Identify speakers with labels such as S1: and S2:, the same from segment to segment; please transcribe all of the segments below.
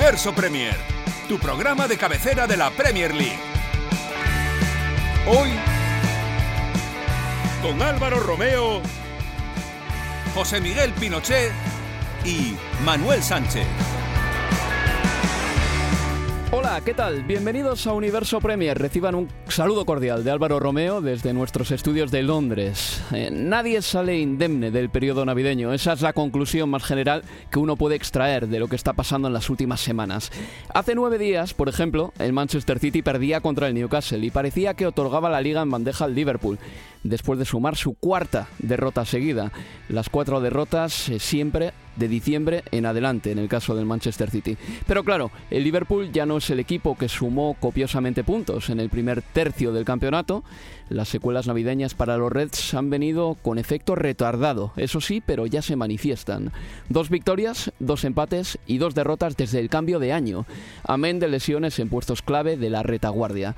S1: Universo Premier, tu programa de cabecera de la Premier League. Hoy, con Álvaro Romeo, José Miguel Pinochet y Manuel Sánchez.
S2: Hola, ¿qué tal? Bienvenidos a Universo Premier. Reciban un saludo cordial de Álvaro Romeo desde nuestros estudios de Londres. Eh, nadie sale indemne del periodo navideño. Esa es la conclusión más general que uno puede extraer de lo que está pasando en las últimas semanas. Hace nueve días, por ejemplo, el Manchester City perdía contra el Newcastle y parecía que otorgaba la liga en bandeja al Liverpool después de sumar su cuarta derrota seguida. Las cuatro derrotas eh, siempre de diciembre en adelante en el caso del Manchester City. Pero claro, el Liverpool ya no es el equipo que sumó copiosamente puntos en el primer tercio del campeonato. Las secuelas navideñas para los Reds han venido con efecto retardado, eso sí, pero ya se manifiestan. Dos victorias, dos empates y dos derrotas desde el cambio de año, amén de lesiones en puestos clave de la retaguardia.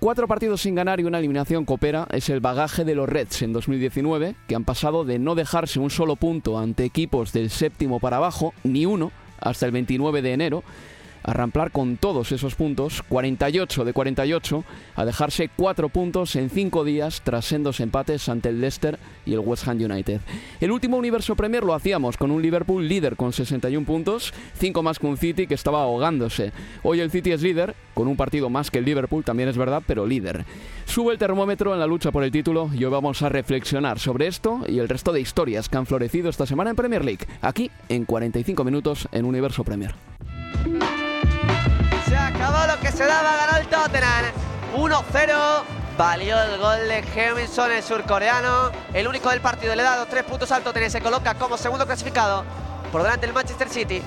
S2: Cuatro partidos sin ganar y una eliminación coopera es el bagaje de los Reds en 2019, que han pasado de no dejarse un solo punto ante equipos del séptimo para abajo, ni uno, hasta el 29 de enero, a con todos esos puntos, 48 de 48, a dejarse 4 puntos en 5 días tras sendos empates ante el Leicester y el West Ham United. El último Universo Premier lo hacíamos con un Liverpool líder con 61 puntos, 5 más que un City que estaba ahogándose. Hoy el City es líder, con un partido más que el Liverpool, también es verdad, pero líder. Sube el termómetro en la lucha por el título y hoy vamos a reflexionar sobre esto y el resto de historias que han florecido esta semana en Premier League, aquí en 45 minutos en Universo Premier.
S3: Se acabó lo que se daba, ganó el Tottenham. 1-0. Valió el gol de Hemingson, el surcoreano. El único del partido le da los tres puntos al Tottenham. Se coloca como segundo clasificado por delante del Manchester City.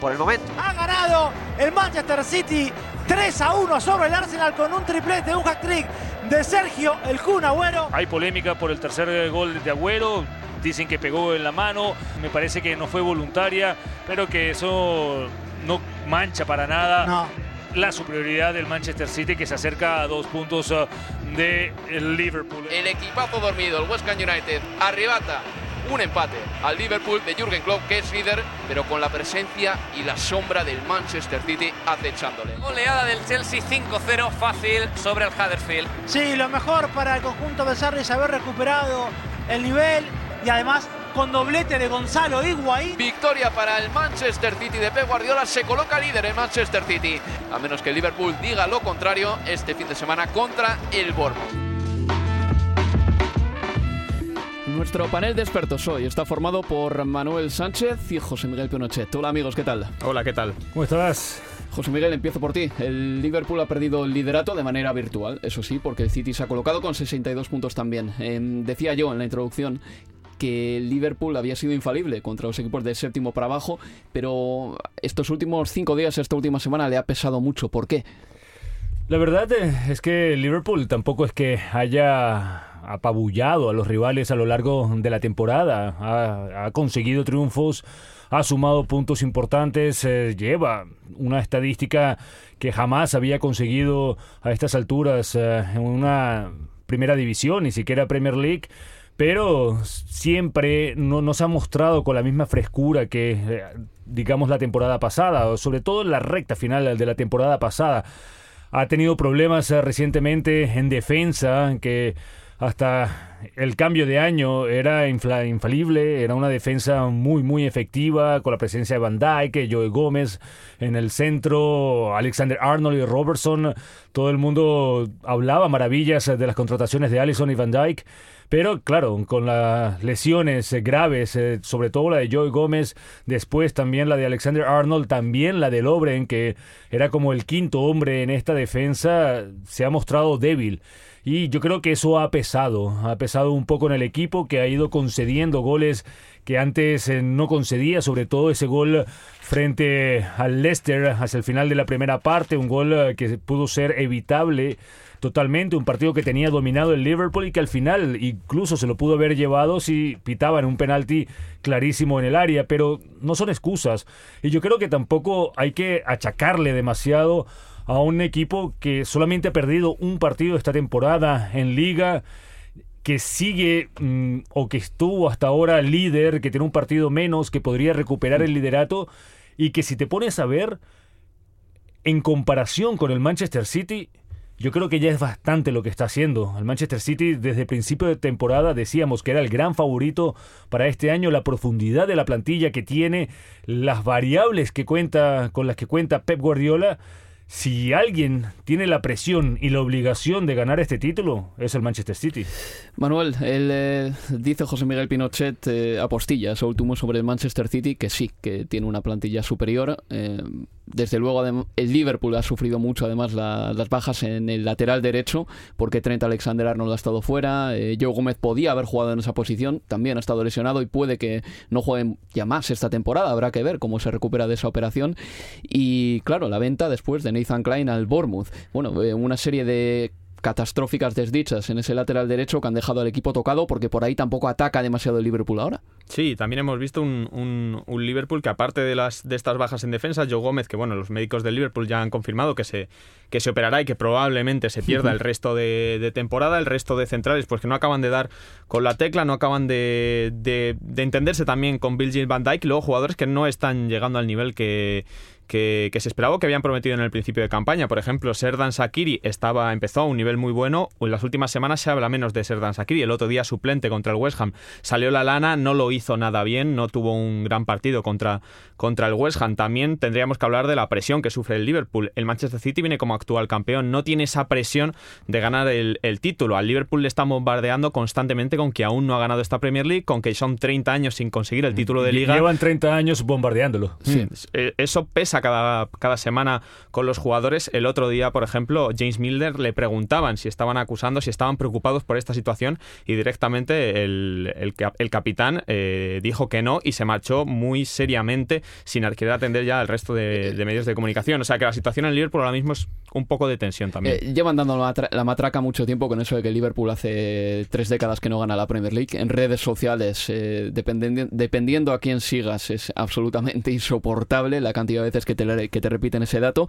S3: Por el momento.
S4: Ha ganado el Manchester City 3 a 1 sobre el Arsenal con un triplete, un hat-trick de Sergio el Kun Agüero.
S5: Hay polémica por el tercer gol de Agüero. Dicen que pegó en la mano. Me parece que no fue voluntaria, pero que eso no mancha para nada
S4: No.
S5: la superioridad del Manchester City que se acerca a dos puntos uh, de el Liverpool.
S6: El equipazo dormido, el West Ham United, arrebata un empate al Liverpool de Jürgen Klopp, que es líder, pero con la presencia y la sombra del Manchester City acechándole.
S7: Goleada del Chelsea 5-0 fácil sobre el Huddersfield.
S4: Sí, lo mejor para el conjunto de Sarri es haber recuperado el nivel y además con doblete de Gonzalo Higuaín.
S6: Victoria para el Manchester City de Pep Guardiola, se coloca líder en Manchester City. A menos que el Liverpool diga lo contrario este fin de semana contra el Bournemouth.
S2: Nuestro panel de expertos hoy está formado por Manuel Sánchez y José Miguel Pinochet. Hola amigos, ¿qué tal?
S8: Hola, ¿qué tal?
S9: ¿Cómo estás?
S2: José Miguel, empiezo por ti. El Liverpool ha perdido el liderato de manera virtual, eso sí, porque el City se ha colocado con 62 puntos también. Eh, decía yo en la introducción que Liverpool había sido infalible contra los equipos del séptimo para abajo, pero estos últimos cinco días, esta última semana, le ha pesado mucho. ¿Por qué?
S9: La verdad eh, es que Liverpool tampoco es que haya apabullado a los rivales a lo largo de la temporada. Ha, ha conseguido triunfos, ha sumado puntos importantes, eh, lleva una estadística que jamás había conseguido a estas alturas eh, en una primera división, ni siquiera Premier League. Pero siempre no nos ha mostrado con la misma frescura que, eh, digamos, la temporada pasada, sobre todo en la recta final de la temporada pasada. Ha tenido problemas eh, recientemente en defensa que hasta el cambio de año era infalible, era una defensa muy muy efectiva con la presencia de Van Dyke, Joe Gómez en el centro, Alexander Arnold y Robertson, todo el mundo hablaba maravillas de las contrataciones de Allison y Van Dyke. Pero claro, con las lesiones graves, eh, sobre todo la de Joe Gómez, después también la de Alexander Arnold, también la de Lobren, que era como el quinto hombre en esta defensa, se ha mostrado débil. Y yo creo que eso ha pesado, ha pesado un poco en el equipo que ha ido concediendo goles que antes eh, no concedía, sobre todo ese gol frente al Leicester hacia el final de la primera parte, un gol eh, que pudo ser evitable totalmente, un partido que tenía dominado el Liverpool y que al final incluso se lo pudo haber llevado si pitaban un penalti clarísimo en el área, pero no son excusas. Y yo creo que tampoco hay que achacarle demasiado a un equipo que solamente ha perdido un partido esta temporada en liga que sigue mm, o que estuvo hasta ahora líder, que tiene un partido menos, que podría recuperar el liderato y que si te pones a ver en comparación con el Manchester City, yo creo que ya es bastante lo que está haciendo. El Manchester City desde principio de temporada decíamos que era el gran favorito para este año, la profundidad de la plantilla que tiene, las variables que cuenta con las que cuenta Pep Guardiola si alguien tiene la presión y la obligación de ganar este título, es el Manchester City.
S2: Manuel, eh, dice José Miguel Pinochet eh, apostilla, último sobre el Manchester City, que sí, que tiene una plantilla superior. Eh, desde luego, el Liverpool ha sufrido mucho, además, las bajas en el lateral derecho, porque Trent Alexander-Arnold ha estado fuera. Joe Gómez podía haber jugado en esa posición, también ha estado lesionado y puede que no juegue ya más esta temporada. Habrá que ver cómo se recupera de esa operación. Y claro, la venta después de Nathan Klein al Bournemouth. Bueno, eh, una serie de catastróficas desdichas en ese lateral derecho que han dejado al equipo tocado porque por ahí tampoco ataca demasiado el Liverpool ahora.
S8: Sí, también hemos visto un, un, Liverpool que aparte de las de estas bajas en defensa, Joe Gómez, que bueno, los médicos del Liverpool ya han confirmado que se, que se operará y que probablemente se pierda el resto de, temporada, el resto de centrales, pues que no acaban de dar con la tecla, no acaban de, de, de entenderse también con Bill Van Dyke, luego jugadores que no están llegando al nivel que que, se esperaba que habían prometido en el principio de campaña. Por ejemplo, Serdan Sakiri estaba, empezó a un nivel muy bueno. En las últimas semanas se habla menos de Serdan Sakiri. El otro día suplente contra el West Ham salió la lana, no lo hizo nada bien, no tuvo un gran partido contra, contra el West Ham. También tendríamos que hablar de la presión que sufre el Liverpool. El Manchester City viene como actual campeón, no tiene esa presión de ganar el, título. Al Liverpool le está bombardeando constantemente con que aún no ha ganado esta Premier League, con que son 30 años sin conseguir el título de liga.
S9: Llevan 30 años bombardeándolo.
S8: Sí. Eh, eso pesa cada, cada semana con los jugadores. El otro día, por ejemplo, James Milner le preguntaban si estaban acusando, si estaban preocupados por esta situación y directamente el, el, capitán eh, dijo que no y se marchó muy seriamente sin querer atender ya al resto de, medios de comunicación. O sea que la situación en Liverpool ahora mismo es un poco de tensión también.
S2: Eh, llevan dando la, matraca mucho tiempo con eso de que Liverpool hace tres décadas que no gana la Premier League. En redes sociales, eh, dependiendo, dependiendo a quién sigas, es absolutamente insoportable la cantidad de veces que te repiten ese dato.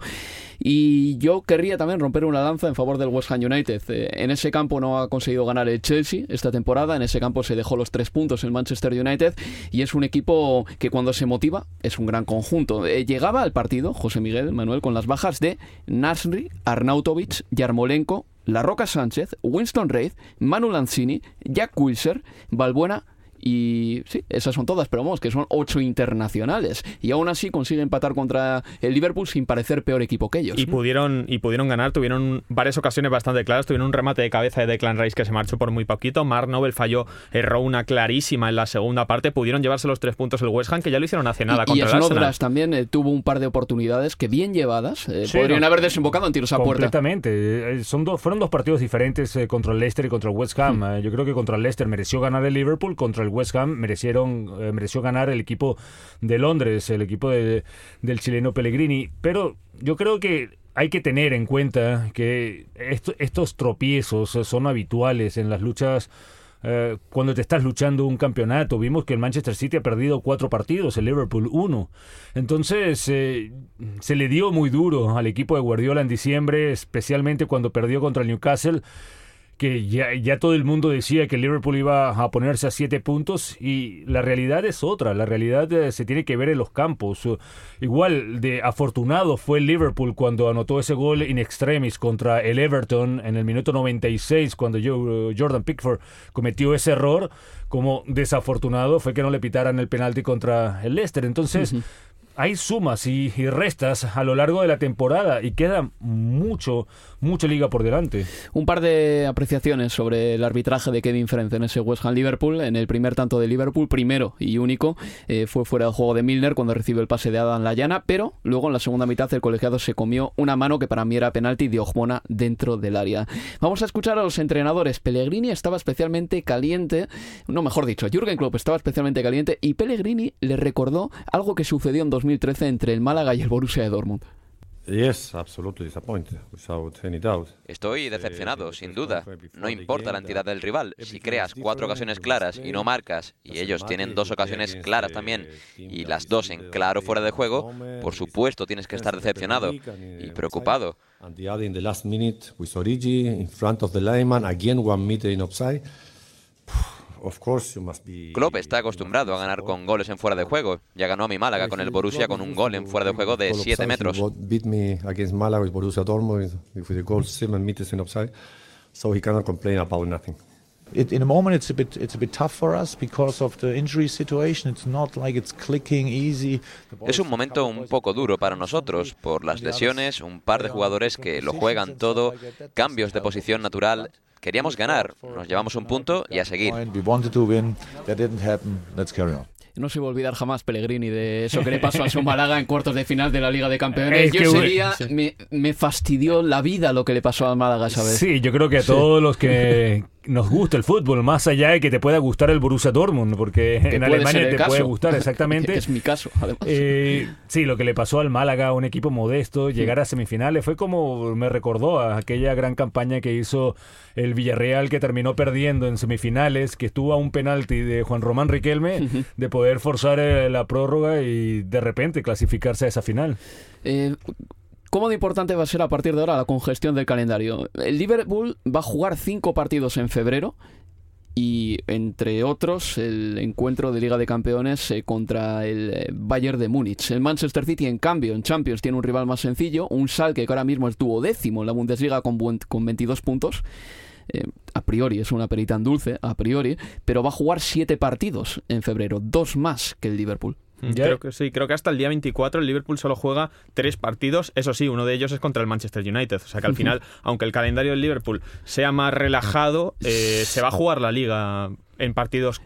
S2: Y yo querría también romper una lanza en favor del West Ham United. Eh, en ese campo no ha conseguido ganar el Chelsea esta temporada, en ese campo se dejó los tres puntos el Manchester United y es un equipo que cuando se motiva es un gran conjunto. Eh, llegaba al partido José Miguel Manuel con las bajas de Nasri, Arnautovic, Yarmolenko, La Roca Sánchez, Winston Reid, Manu Lanzini, Jack Wilser, Balbuena y sí, esas son todas, pero vamos, que son ocho internacionales. Y aún así consigue empatar contra el Liverpool sin parecer peor equipo que ellos.
S8: Y pudieron, y pudieron ganar, tuvieron varias ocasiones bastante claras. Tuvieron un remate de cabeza de Declan Rice que se marchó por muy poquito. Mark Nobel falló, erró una clarísima en la segunda parte. Pudieron llevarse los tres puntos el West Ham, que ya lo hicieron hace nada contra
S2: y
S8: el Arsenal.
S2: también eh, tuvo un par de oportunidades que bien llevadas eh, podrían haber desembocado en tiros a
S9: puerta. Completamente. Eh, son fueron dos partidos diferentes contra el Leicester y contra el West Ham. Hmm. yo creo que contra el Leicester mereció ganar el Liverpool, contra el West Ham mereció eh, mereció ganar el equipo de Londres, el equipo del chileno Pellegrini. Pero yo creo que hay que tener en cuenta que estos tropiezos son habituales en las luchas. Eh, cuando te estás luchando un campeonato, vimos que el Manchester City ha perdido cuatro partidos, el Liverpool uno. Entonces eh, se le dio muy duro al equipo de Guardiola en diciembre, especialmente cuando perdió contra el Newcastle que ya, ya todo el mundo decía que Liverpool iba a ponerse a siete puntos y la realidad es otra, la realidad eh, se tiene que ver en los campos. Igual de afortunado fue Liverpool cuando anotó ese gol in extremis contra el Everton en el minuto 96 cuando Jordan Pickford cometió ese error, como desafortunado fue que no le pitaran el penalti contra el Leicester. Entonces hay sumas y, restas a lo largo de la temporada y queda mucho, mucha liga por delante.
S2: Un par de apreciaciones sobre el arbitraje de Kevin Frenz en ese West Ham Liverpool. En el primer tanto de Liverpool, primero y único, eh, fue fuera del juego de Milner cuando recibió el pase de Adam Layana, pero luego en la segunda mitad el colegiado se comió una mano que para mí era penalti de Ojmona dentro del área. Vamos a escuchar a los entrenadores. Pellegrini estaba especialmente caliente, no mejor dicho, Jürgen Klopp estaba especialmente caliente y Pellegrini le recordó algo que sucedió en 2000 2013 entre el Málaga y el Borussia de Dortmund.
S10: Estoy decepcionado, sin duda. No importa la entidad del rival. Si creas cuatro ocasiones claras y no marcas, y ellos tienen dos ocasiones claras también, y las dos en claro fuera de juego, por supuesto tienes que estar decepcionado y preocupado. Klopp está acostumbrado a ganar con goles en fuera de juego. Ya ganó a mi Málaga con el Borussia con un gol en fuera de juego de 7 metros.
S11: in a moment it's a bit it's a bit tough for us because of the injury situation. It's not like it's clicking easy.
S10: Es un momento un poco duro para nosotros por las lesiones. Un par de jugadores que lo juegan todo. cambios de posición natural Queríamos ganar, nos llevamos un punto y a seguir.
S2: No se va a olvidar jamás Pellegrini de eso que le pasó a su Málaga en cuartos de final de la Liga de Campeones. Yo sería, me, me, fastidió la vida lo que le pasó a Málaga esa vez.
S9: Sí, yo creo que a todos los que nos gusta el fútbol, más allá de que te pueda gustar el Borussia Dortmund, porque en Alemania te puede gustar exactamente.
S2: es mi caso, además.
S9: Eh, sí, lo que le pasó al Málaga, un equipo modesto, llegar a semifinales, fue como me recordó a aquella gran campaña que hizo el Villarreal que terminó perdiendo en semifinales, que estuvo a un penalti de Juan Román Riquelme de poder forzar eh, la prórroga y de repente clasificarse a esa final.
S2: Eh, ¿Cómo de importante va a ser a partir de ahora la congestión del calendario? El Liverpool va a jugar cinco partidos en febrero y entre otros el encuentro de Liga de Campeones eh, contra el eh, Bayern de Múnich. El Manchester City, en cambio, en Champions tiene un rival más sencillo, un Salke que ahora mismo es duodécimo en la Bundesliga con, con 22 puntos. Eh, a priori es una perita en dulce, a priori, pero va a jugar siete partidos en febrero, dos más que el Liverpool.
S8: Creo que sí, creo que hasta el día 24 el Liverpool solo juega tres partidos, eso sí, uno de ellos es contra el Manchester United, o sea que al final, aunque el calendario del Liverpool sea más relajado, eh, se va a jugar la liga en partidos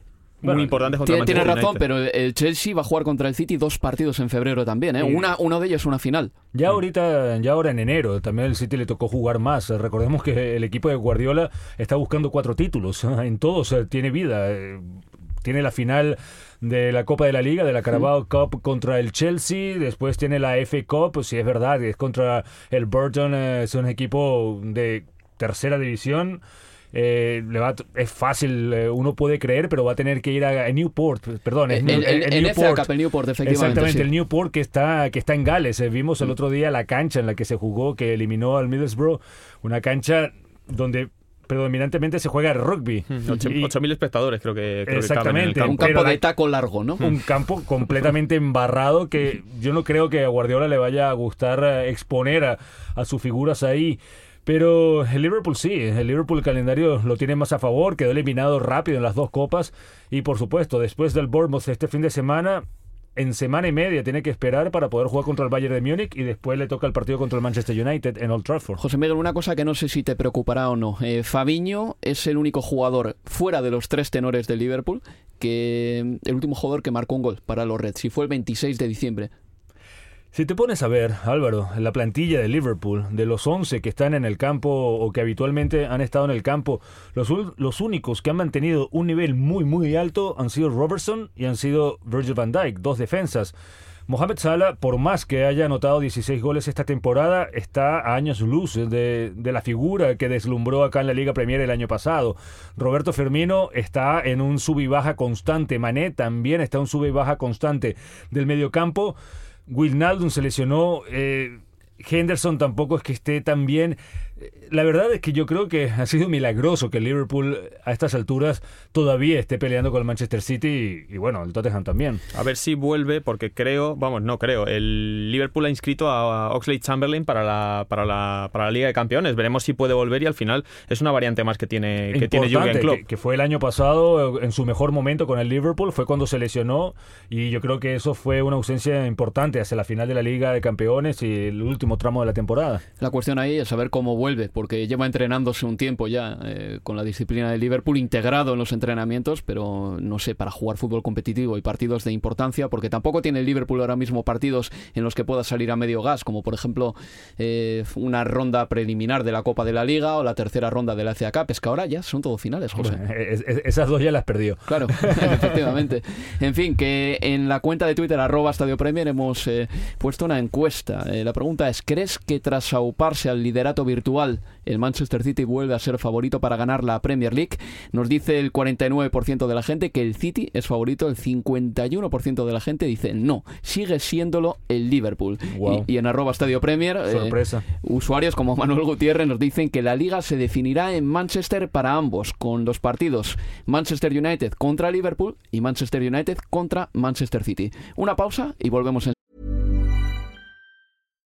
S8: muy importantes contra
S2: tiene,
S8: tiene
S2: razón, pero el Chelsea va a jugar contra el City dos partidos en febrero también, ¿eh? Una, uno de ellos es una final.
S9: Ya ahorita, ya ahora en enero, también el City le tocó jugar más. Recordemos que el equipo de Guardiola está buscando cuatro títulos, en todos tiene vida. Eh, tiene la final de la Copa de la Liga, de la Carabao Cup contra el Chelsea, después tiene la FA Cup, si es verdad, es contra el Burton, eh, es un equipo de tercera división. Eh, le va, es fácil, eh, uno puede creer, pero va a tener que ir a, Newport, perdón,
S2: el, Newport. el Newport, efectivamente.
S9: Exactamente, el Newport que está, que está en Gales. vimos el mm. otro día la cancha en la que se jugó, que eliminó al Middlesbrough, una cancha donde predominantemente se juega el rugby.
S8: 8.000 espectadores creo que.
S9: exactamente.
S2: un campo de taco largo, ¿no?
S9: Un campo completamente embarrado que yo no creo que a Guardiola le vaya a gustar eh, exponer a, a sus figuras ahí. Pero el Liverpool sí, el Liverpool el calendario lo tiene más a favor, quedó eliminado rápido en las dos copas y por supuesto después del Bournemouth este fin de semana en semana y media tiene que esperar para poder jugar contra el Bayern de Múnich y después le toca el partido contra el Manchester United en Old Trafford.
S2: José Miguel, una cosa que no sé si te preocupará o no. Eh, Fabiño es el único jugador fuera de los tres tenores de Liverpool que el último jugador que marcó un gol para los Reds y fue el 26 de diciembre.
S9: Si te pones a ver, Álvaro, la plantilla de Liverpool, de los 11 que están en el campo o que habitualmente han estado en el campo, los, únicos que han mantenido un nivel muy, muy alto han sido Robertson y han sido Virgil van Dijk, dos defensas. Mohamed Salah, por más que haya anotado 16 goles esta temporada, está a años luz de, la figura que deslumbró acá en la Liga Premier el año pasado. Roberto Firmino está en un sub y baja constante. Mané también está en un sub y baja constante del mediocampo. Wijnaldum se lesionó. Eh, Henderson tampoco es que esté tan bien. La verdad es que yo creo que ha sido milagroso que Liverpool a estas alturas todavía esté peleando con el Manchester City y, bueno, el Tottenham también.
S8: A ver si vuelve, porque creo, vamos, no creo, el Liverpool ha inscrito a Oxley Chamberlain para la, para la, para la Liga de Campeones. Veremos si puede volver y al final es una variante más que tiene, que tiene Jurgen Klopp.
S9: Que, que fue el año pasado en su mejor momento con el Liverpool, fue cuando se lesionó y yo creo que eso fue una ausencia importante hacia la final de la Liga de Campeones y el último tramo de la temporada.
S2: La cuestión ahí es saber cómo vuelve, porque lleva entrenándose un tiempo ya eh, con la disciplina de Liverpool, integrado en los entrenamientos, pero no sé, para jugar fútbol competitivo y partidos de importancia, porque tampoco tiene el Liverpool ahora mismo partidos en los que pueda salir a medio gas, como por ejemplo eh, una ronda preliminar de la Copa de la Liga o la tercera ronda de la FA Cup. Es que ahora ya son todo finales, José.
S9: esas dos ya las perdió.
S2: Claro, efectivamente. En fin, que en la cuenta de Twitter, arroba Estadio Premier, hemos eh, puesto una encuesta. la pregunta es, ¿crees que tras auparse al liderato virtual el Manchester City vuelve a ser favorito para ganar la Premier League. Nos dice el 49% de la gente que el City es favorito, el 51% de la gente dice no, sigue siéndolo el Liverpool. Y, en arroba Estadio Premier,
S9: eh,
S2: usuarios como Manuel Gutiérrez nos dicen que la liga se definirá en Manchester para ambos, con los partidos Manchester United contra Liverpool y Manchester United contra Manchester City. Una pausa y volvemos en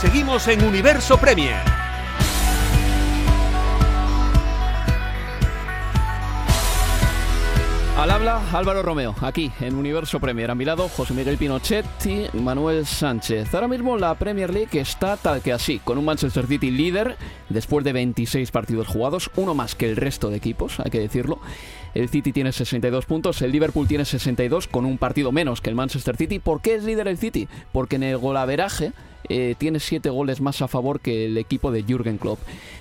S1: Seguimos en Universo Premier.
S2: Al habla Álvaro Romeo, aquí en Universo Premier. A mi lado José Miguel Pinochet y Manuel Sánchez. Ahora mismo la Premier League está tal que así, con un Manchester City líder después de 26 partidos jugados, uno más que el resto de equipos, hay que decirlo. El City tiene 62 puntos, el Liverpool tiene 62 con un partido menos que el Manchester City. ¿Por qué es líder el City? Porque en el golaveraje eh, tiene 7 goles más a favor que el equipo de Jürgen Klopp.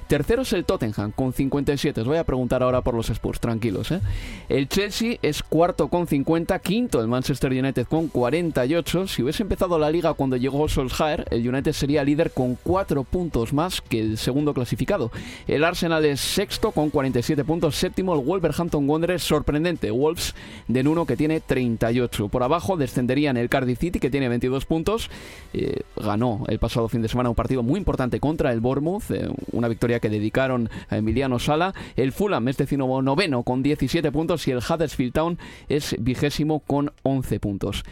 S2: Tercero es el Tottenham con 57. Os voy a preguntar ahora por los Spurs, tranquilos. ¿eh? El Chelsea es cuarto con 50, quinto el Manchester United con 48. Si hubiese empezado la liga cuando llegó Solskjaer, el United sería líder con 4 puntos más que el segundo clasificado. El Arsenal es sexto con 47 puntos, séptimo el Wolverhampton Wanderers, sorprendente, Wolves del 1 que tiene 38. Por abajo descenderían el Cardiff City que tiene 22 puntos, eh, ganó el pasado fin de semana un partido muy importante contra el Bournemouth, eh, una victoria que dedicaron a Emiliano Sala. El Fulham es noveno con 17 puntos y el Huddersfield Town es vigésimo con 11 puntos.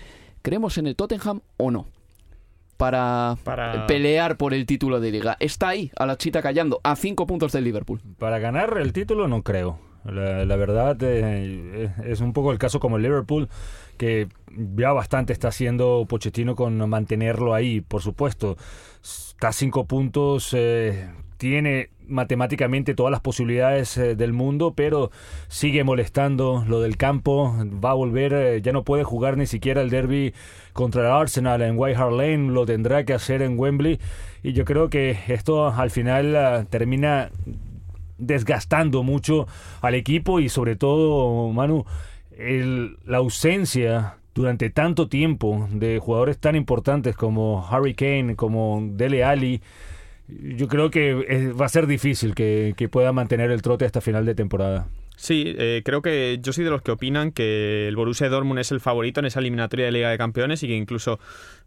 S2: ¿Creemos en el Tottenham o no? para, pelear por el título de liga. Está ahí, a la chita callando, a cinco puntos del Liverpool.
S9: Para ganar el título no creo. La, verdad eh, es un poco el caso como el Liverpool, que ya bastante está haciendo Pochettino con mantenerlo ahí, por supuesto. Está a cinco puntos, eh, tiene matemáticamente todas las posibilidades eh, del mundo, pero sigue molestando lo del campo, va a volver, eh, ya no puede jugar ni siquiera el derby contra el Arsenal en White Hart Lane, lo tendrá que hacer en Wembley y yo creo que esto al final ah, termina desgastando mucho al equipo y sobre todo, Manu, la ausencia durante tanto tiempo de jugadores tan importantes como Harry Kane, como Dele Alli, yo creo que va a ser difícil que, pueda mantener el trote hasta final de temporada.
S8: Sí, eh, creo que yo soy de los que opinan que el Borussia Dortmund es el favorito en esa eliminatoria de Liga de Campeones y que incluso,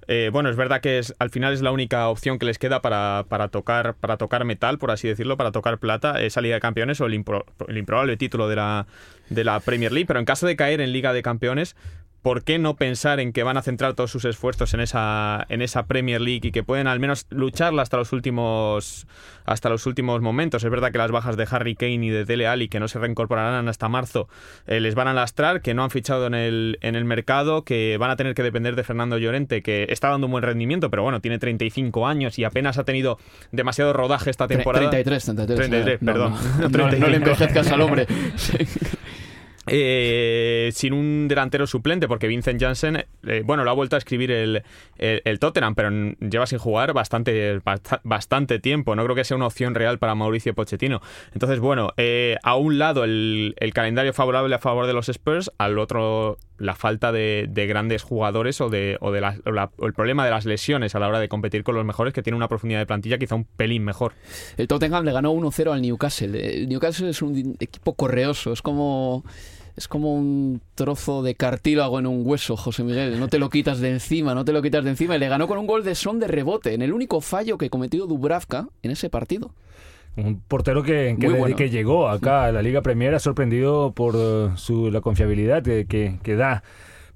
S8: eh, bueno, es verdad que es, al final es la única opción que les queda para, para, tocar, para tocar metal, por así decirlo, para tocar plata, esa Liga de Campeones o el, el improbable título de la, de la Premier League. Pero en caso de caer en Liga de Campeones, ¿por qué no pensar en que van a centrar todos sus esfuerzos en esa, en esa Premier League y que pueden al menos lucharla hasta los últimos hasta los últimos momentos? Es verdad que las bajas de Harry Kane y de Dele Alli, que no se reincorporarán hasta marzo, eh, les van a lastrar, que no han fichado en el, en el mercado, que van a tener que depender de Fernando Llorente, que está dando un buen rendimiento, pero bueno, tiene 35 años y apenas ha tenido demasiado rodaje esta temporada.
S2: 33, 33.
S8: 33, perdón.
S2: No, le envejezcas al hombre.
S8: Eh, sin un delantero suplente, porque Vincent Janssen, eh, bueno, lo ha vuelto a escribir el, el, Tottenham, pero lleva sin jugar bastante, bastante tiempo. No creo que sea una opción real para Mauricio Pochettino. Entonces, bueno, eh, a un lado el, calendario favorable a favor de los Spurs, al otro la falta de, grandes jugadores o, de, o, de el problema de las lesiones a la hora de competir con los mejores, que tiene una profundidad de plantilla quizá un pelín mejor.
S2: El Tottenham le ganó 1-0 al Newcastle. El Newcastle es un equipo correoso, es como es como un trozo de cartílago en un hueso, José Miguel. No te lo quitas de encima, no te lo quitas de encima. Y le ganó con un gol de son de rebote, en el único fallo que cometió Dubravka en ese partido.
S9: Un portero que, que, que llegó acá a la Liga Premier ha sorprendido por eh, su, la confiabilidad que, que da.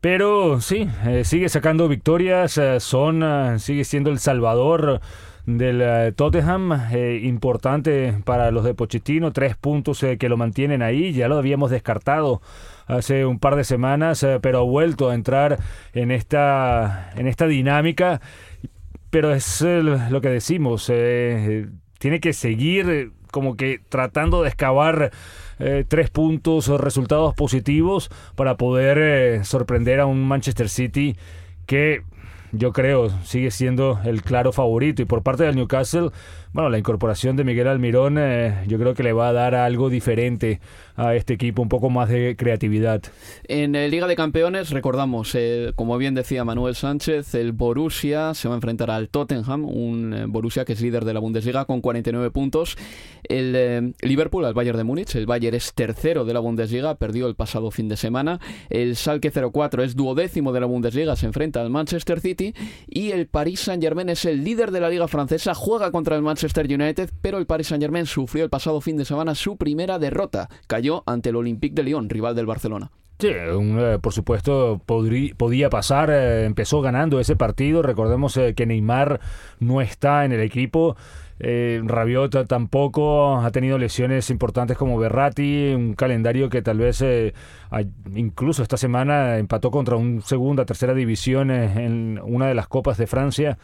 S9: Pero sí, eh, sigue sacando victorias, eh, son, sigue siendo el salvador del eh, Tottenham, eh, importante para los de Pochettino, tres puntos eh, que lo mantienen ahí, ya lo habíamos descartado hace un par de semanas, pero ha vuelto a entrar en esta, en esta dinámica, pero es lo que decimos, tiene que seguir como que tratando de excavar tres puntos o resultados positivos para poder sorprender a un Manchester City que yo creo, sigue siendo el claro favorito. Y por parte del Newcastle, bueno, la incorporación de Miguel Almirón eh, yo creo que le va a dar algo diferente a este equipo, un poco más de creatividad.
S2: En la Liga de Campeones, recordamos, eh, como bien decía Manuel Sánchez, el Borussia se va a enfrentar al Tottenham, un eh, Borussia que es líder de la Bundesliga con 49 puntos. El Liverpool al Bayern de Múnich, el Bayern es tercero de la Bundesliga, perdió el pasado fin de semana. El Schalke 04 es duodécimo de la Bundesliga, se enfrenta al Manchester City. Y el Paris Saint-Germain es el líder de la Liga Francesa, juega contra el Manchester Manchester United, pero el Paris Saint-Germain sufrió el pasado fin de semana su primera derrota. Cayó ante el Olympique de Lyon, rival del Barcelona.
S9: Sí, eh, por supuesto podía pasar, eh, empezó ganando ese partido, recordemos eh, que Neymar no está en el equipo, Rabiot tampoco ha tenido lesiones importantes como Berratti, un calendario que tal vez incluso esta semana empató contra un segunda, tercera división en una de las copas de Francia.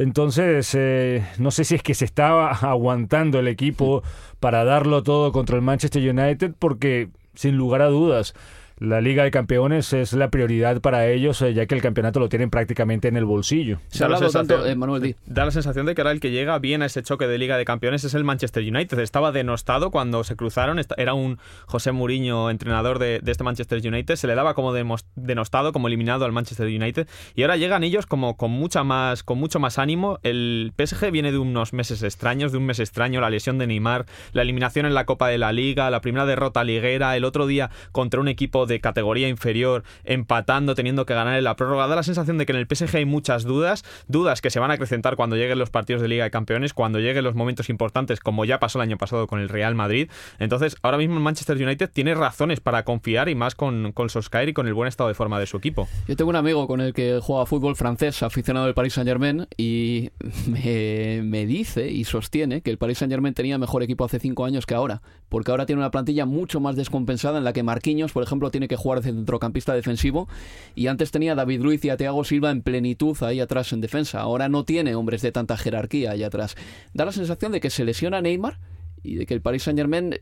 S9: Entonces, eh, no sé si es que se estaba aguantando el equipo para darlo todo contra el Manchester United, porque sin lugar a dudas, la Liga de Campeones es la prioridad para ellos, eh, ya que el campeonato lo tienen prácticamente en el bolsillo.
S2: Se ha hablado tanto, eh, Manuel
S8: Da la sensación de que ahora el que llega bien a ese choque de Liga de Campeones es el Manchester United. Estaba denostado cuando se cruzaron, era un José Mourinho, entrenador de, este Manchester United, se le daba como denostado, como eliminado al Manchester United, y ahora llegan ellos como con, mucha más, con mucho más ánimo. El PSG viene de unos meses extraños, de un mes extraño, la lesión de Neymar, la eliminación en la Copa de la Liga, la primera derrota liguera, el otro día contra un equipo de categoría inferior, empatando, teniendo que ganar en la prórroga. Da la sensación de que en el PSG hay muchas dudas, dudas que se van a acrecentar cuando lleguen los partidos de Liga de Campeones, cuando lleguen los momentos importantes, como ya pasó el año pasado con el Real Madrid. Entonces, ahora mismo el Manchester United tiene razones para confiar y más con, con Solskjaer y con el buen estado de forma de su equipo.
S2: Yo tengo un amigo con el que juega fútbol francés, aficionado del Paris Saint Germain, y me, me dice y sostiene que el Paris Saint Germain tenía mejor equipo hace cinco años que ahora, porque ahora tiene una plantilla mucho más descompensada en la que Marquinhos, por ejemplo, tiene que jugar de centrocampista defensivo y antes tenía a David Luiz y a Thiago Silva en plenitud ahí atrás en defensa. Ahora no tiene hombres de tanta jerarquía ahí atrás. Da la sensación de que se lesiona Neymar y de que el Paris Saint Germain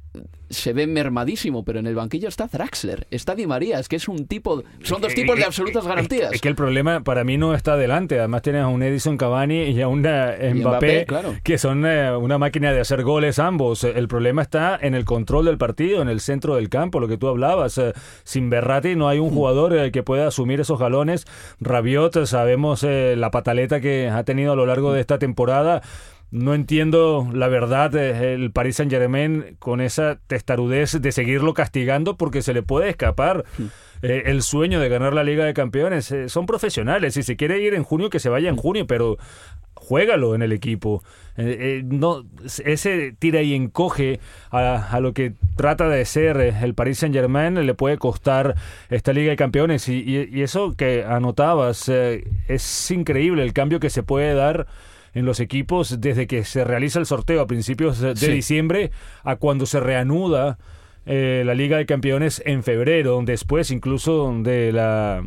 S2: se ve mermadísimo, pero en el banquillo está Draxler, está Di María, es que es un tipo, son dos tipos de absolutas garantías.
S9: Es que el problema para mí no está adelante, además tienes a un Edison Cavani y a un Mbappé, que son eh, una máquina de hacer goles ambos. El problema está en el control del partido, en el centro del campo, lo que tú hablabas. Eh, sin Berratti no hay un mm. jugador eh, que pueda asumir esos galones. Rabiot, sabemos la pataleta que ha tenido a lo largo de esta temporada. No entiendo, la verdad, eh, el Paris Saint Germain con esa testarudez de seguirlo castigando porque se le puede escapar eh, el sueño de ganar la Liga de Campeones. Eh, son profesionales, si se quiere ir en junio, que se vaya en hmm. junio, pero juégalo en el equipo. no, ese tira y encoge a, lo que trata de ser el Paris Saint Germain le puede costar esta Liga de Campeones. Y, y eso que anotabas, es increíble el cambio que se puede dar en los equipos desde que se realiza el sorteo a principios de diciembre a cuando se reanuda eh, la Liga de Campeones en febrero, después incluso de la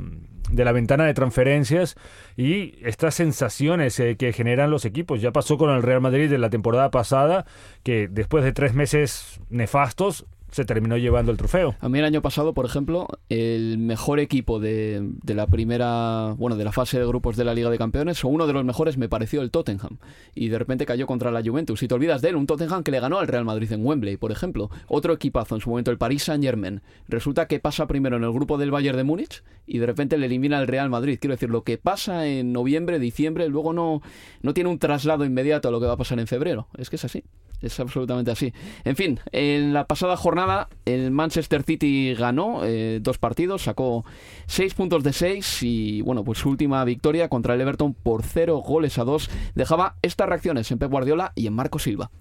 S9: de la ventana de transferencias y estas sensaciones eh, que generan los equipos. Ya pasó con el Real Madrid de la temporada pasada, que después de tres meses nefastos se terminó llevando el trofeo.
S2: A mí el año pasado, por ejemplo, el mejor equipo de, de, la primera, bueno, de la fase de grupos de la Liga de Campeones, o uno de los mejores me pareció el Tottenham. Y de repente cayó contra la Juventus. Si te olvidas de él, un Tottenham que le ganó al Real Madrid en Wembley, por ejemplo. Otro equipazo en su momento, el Paris Saint Germain. Resulta que pasa primero en el grupo del Bayern de Múnich y de repente le elimina al Real Madrid. Quiero decir, lo que pasa en noviembre, diciembre, luego no, no tiene un traslado inmediato a lo que va a pasar en febrero. Es que es así. Es absolutamente así. En fin, en la pasada jornada el Manchester City ganó eh, dos partidos, sacó seis puntos de seis y bueno, pues su última victoria contra el Everton por cero goles a dos dejaba estas reacciones en Pep Guardiola y en Marco Silva.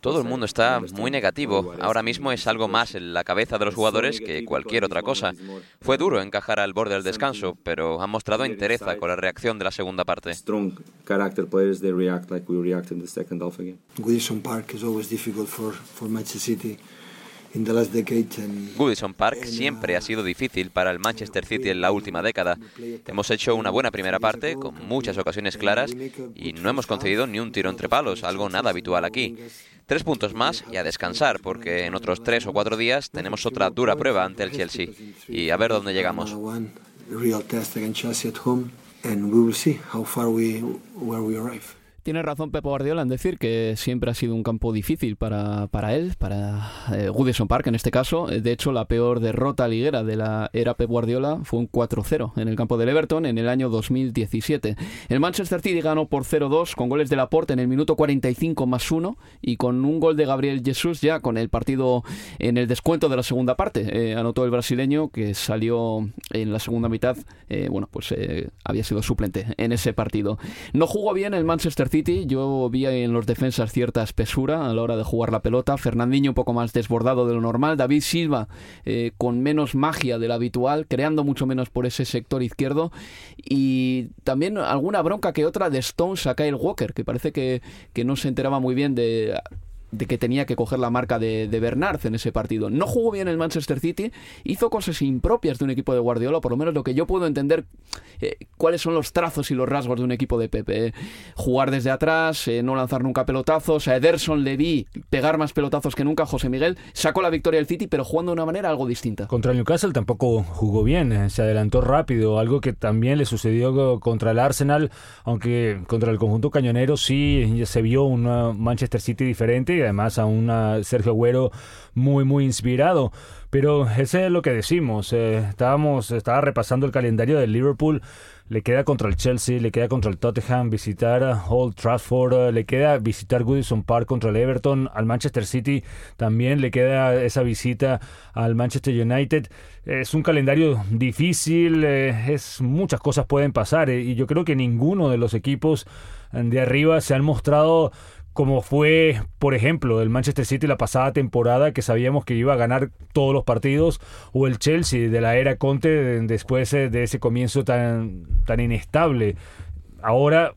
S10: Todo el mundo está muy negativo. Ahora mismo es algo más en la cabeza de los jugadores que cualquier otra cosa. Fue duro encajar al borde del descanso, pero han mostrado entereza con la reacción de la segunda parte.
S12: Park
S10: Goodison Park siempre ha sido difícil para el Manchester City en la última década. Hemos hecho una buena primera parte, con muchas ocasiones claras, y no hemos concedido ni un tiro entre palos, algo nada habitual aquí. Tres puntos más y a descansar, porque en otros tres o cuatro días tenemos otra dura prueba ante el Chelsea. Y a ver dónde llegamos.
S2: Tiene razón Pepo Guardiola en decir que siempre ha sido un campo difícil para, para él, para eh, Goodison Park en este caso. De hecho, la peor derrota liguera de la era Pep Guardiola fue un 4-0 en el campo del Everton en el año 2017. El Manchester City ganó por 0-2 con goles de Laporte en el minuto 45 más 1 y con un gol de Gabriel Jesús ya con el partido en el descuento de la segunda parte. Eh, anotó el brasileño que salió en la segunda mitad, eh, bueno, pues había sido suplente en ese partido. No jugó bien el Manchester City yo vi en los defensas cierta espesura a la hora de jugar la pelota. Fernandinho un poco más desbordado de lo normal. David Silva eh, con menos magia de lo habitual, creando mucho menos por ese sector izquierdo. Y también alguna bronca que otra de Stones a Kyle Walker, que parece que, que no se enteraba muy bien de que tenía que coger la marca de, de Bernard en ese partido. No jugó bien el Manchester City, hizo cosas impropias de un equipo de Guardiola, por lo menos lo que yo puedo entender eh, cuáles son los trazos y los rasgos de un equipo de Pepe. Eh. Jugar desde atrás, eh, no lanzar nunca pelotazos, a Ederson le vi pegar más pelotazos que nunca, José Miguel sacó la victoria del City, pero jugando de una manera algo distinta.
S9: Contra Newcastle tampoco jugó bien, se adelantó rápido, algo que también le sucedió contra el Arsenal, aunque contra el conjunto cañonero sí se vio un Manchester City diferente además a un Sergio Agüero muy, muy inspirado. Pero ese es lo que decimos. Eh, estábamos, estaba repasando el calendario del Liverpool. Le queda contra el Chelsea, le queda contra el Tottenham, visitar Old Trafford, le queda visitar Goodison Park contra el Everton, al Manchester City también le queda esa visita al Manchester United. Es un calendario difícil, eh, es muchas cosas pueden pasar eh, y yo creo que ninguno de los equipos de arriba se han mostrado como fue, por ejemplo, el Manchester City la pasada temporada, que sabíamos que iba a ganar todos los partidos, o el Chelsea de la era Conte después de ese comienzo tan, tan inestable. Ahora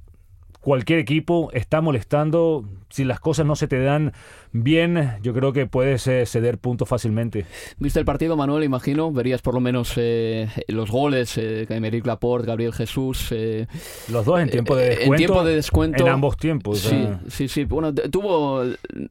S9: cualquier equipo está molestando, si las cosas no se te dan bien, yo creo que puedes eh, ceder puntos fácilmente.
S2: ¿Viste el partido, Manuel? Imagino, verías por lo menos eh, los goles, eh, Emerick Laporte, Gabriel Jesús. Eh,
S9: los dos en tiempo de descuento.
S2: En tiempo de descuento.
S9: En ambos tiempos.
S2: Sí, sí, sí. Bueno, tuvo